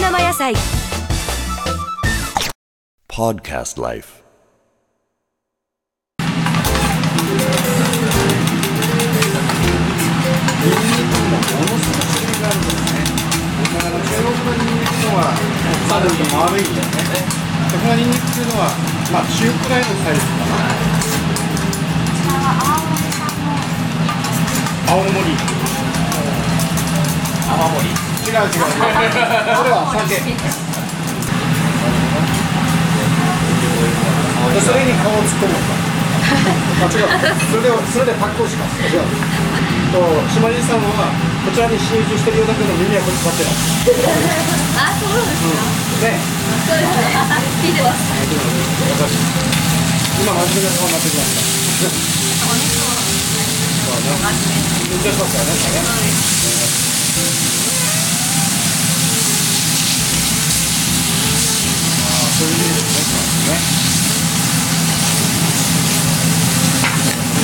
生野菜。Podcast Life. だから中国のニンニクのは丸い丸いんだよね。そこのニンニクっていうのはまあ中くらいのサイズかな違う違う違うこれは酒それに顔を突っ込むんだあ違うそれでそれでパックをします。違うと島地さんはこちらに集中してるようだけど耳はこっち使ってないあ、そうです。か。ねそうです。ね。聞いてます。今真面目な顔になってきましたお肉をそうね緊張します。よねこれねああそういう意味ですね酔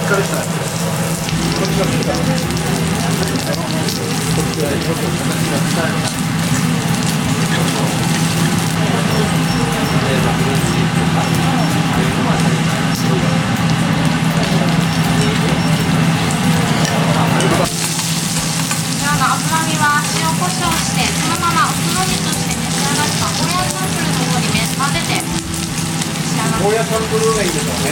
ゴーヤチャンプルーがいいでしょうね